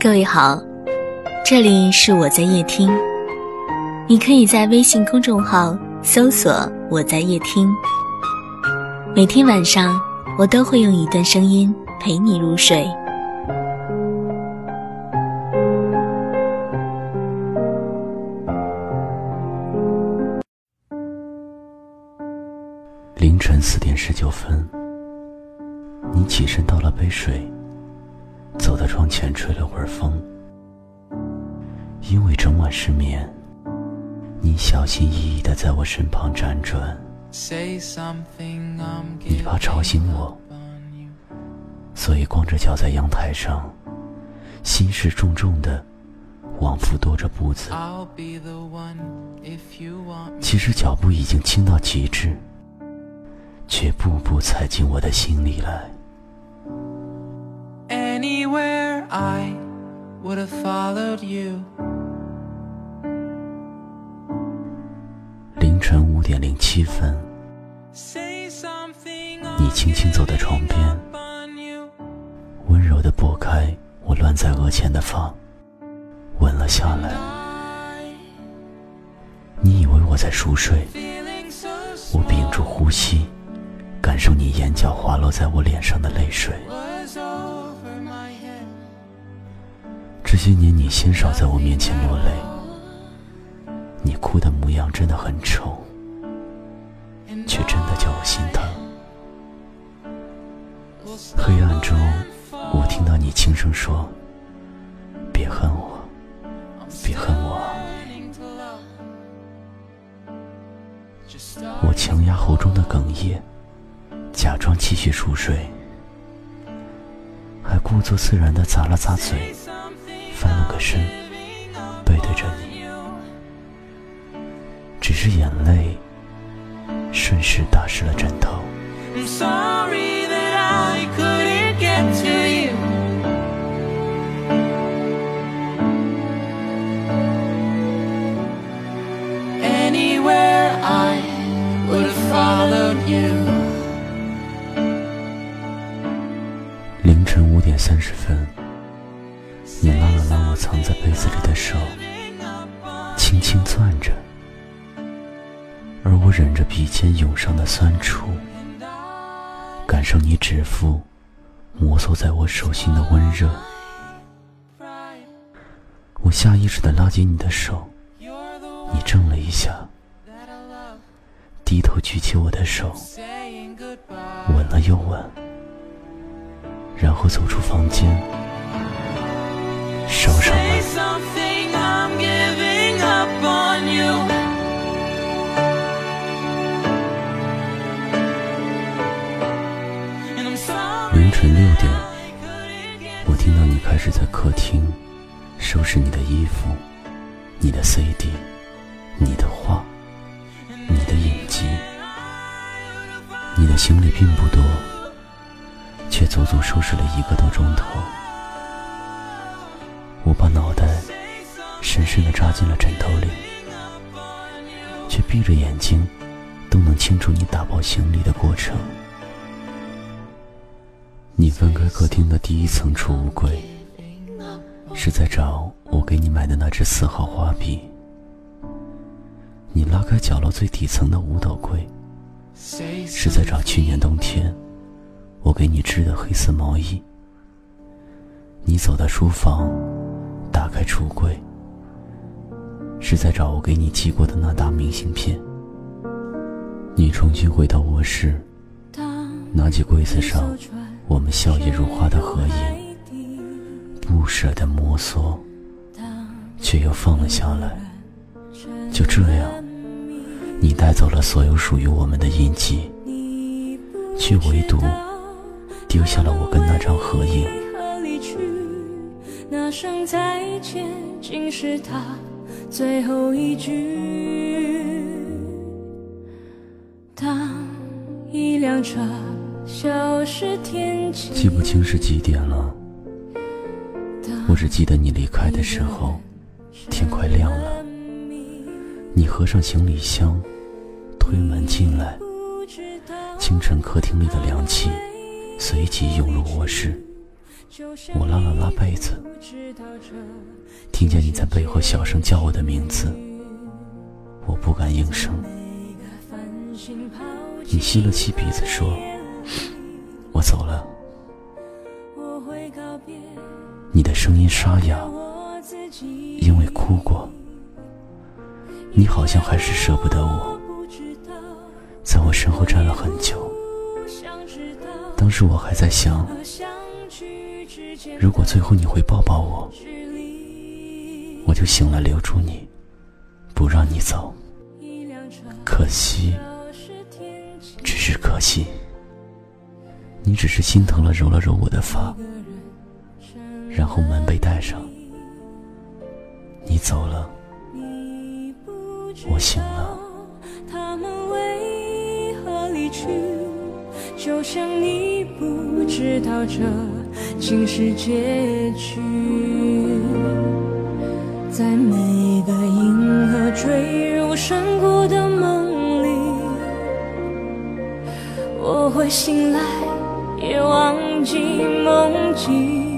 各位好，这里是我在夜听，你可以在微信公众号搜索“我在夜听”，每天晚上我都会用一段声音陪你入睡。凌晨四点十九分，你起身倒了杯水，走到窗前吹了会儿风。因为整晚失眠，你小心翼翼的在我身旁辗转，你怕吵醒我，所以光着脚在阳台上，心事重重的往复踱着步子。其实脚步已经轻到极致。却步步踩进我的心里来。凌晨五点零七分，你轻轻走到床边，温柔的拨开我乱在额前的发，吻了下来。你以为我在熟睡，我屏住呼吸。感受你眼角滑落在我脸上的泪水。这些年你鲜少在我面前落泪，你哭的模样真的很丑，却真的叫我心疼。黑暗中，我听到你轻声说：“别恨我，别恨我。”我强压喉中的哽咽。假装继续熟睡，还故作自然的咂了咂嘴，翻了个身，背对着你。只是眼泪顺势打湿了枕头。三十分，你拉了拉我藏在被子里的手，轻轻攥着，而我忍着鼻尖涌上的酸楚，感受你指腹摩挲在我手心的温热。我下意识的拉紧你的手，你怔了一下，低头举起我的手，吻了又吻。然后走出房间，到你开始在客厅收拾你的衣服、你的 CD、你的画、你的影集。你的行李并不多。却足足收拾了一个多钟头。我把脑袋深深的扎进了枕头里，却闭着眼睛都能清楚你打包行李的过程。你翻开客厅的第一层储物柜，是在找我给你买的那支四号画笔。你拉开角落最底层的五斗柜，是在找去年冬天。我给你织的黑色毛衣。你走到书房，打开橱柜，是在找我给你寄过的那沓明信片。你重新回到卧室，拿起柜子上我们笑靥如花的合影，不舍得摩挲，却又放了下来。就这样，你带走了所有属于我们的印记，却唯独。丢下了我跟那张合影。那声再见，竟是他最后一句。当一辆车消失天际，记不清是几点了。只记得你离开的时候，天快亮了。你合上行李箱，推门进来。清晨客厅里的凉气。随即涌入卧室，我拉了拉被子，听见你在背后小声叫我的名字，我不敢应声。你吸了吸鼻子说：“我走了。”你的声音沙哑，因为哭过。你好像还是舍不得我，在我身后站了很久。当时我还在想，如果最后你会抱抱我，我就醒来留住你，不让你走。可惜，只是可惜，你只是心疼了，揉了揉我的发，然后门被带上，你走了。我醒了。他们为何离去？就像你不知道这竟是结局。在每个银河坠入山谷的梦里，我会醒来，也忘记梦境。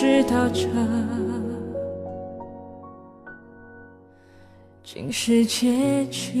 知道这竟是结局。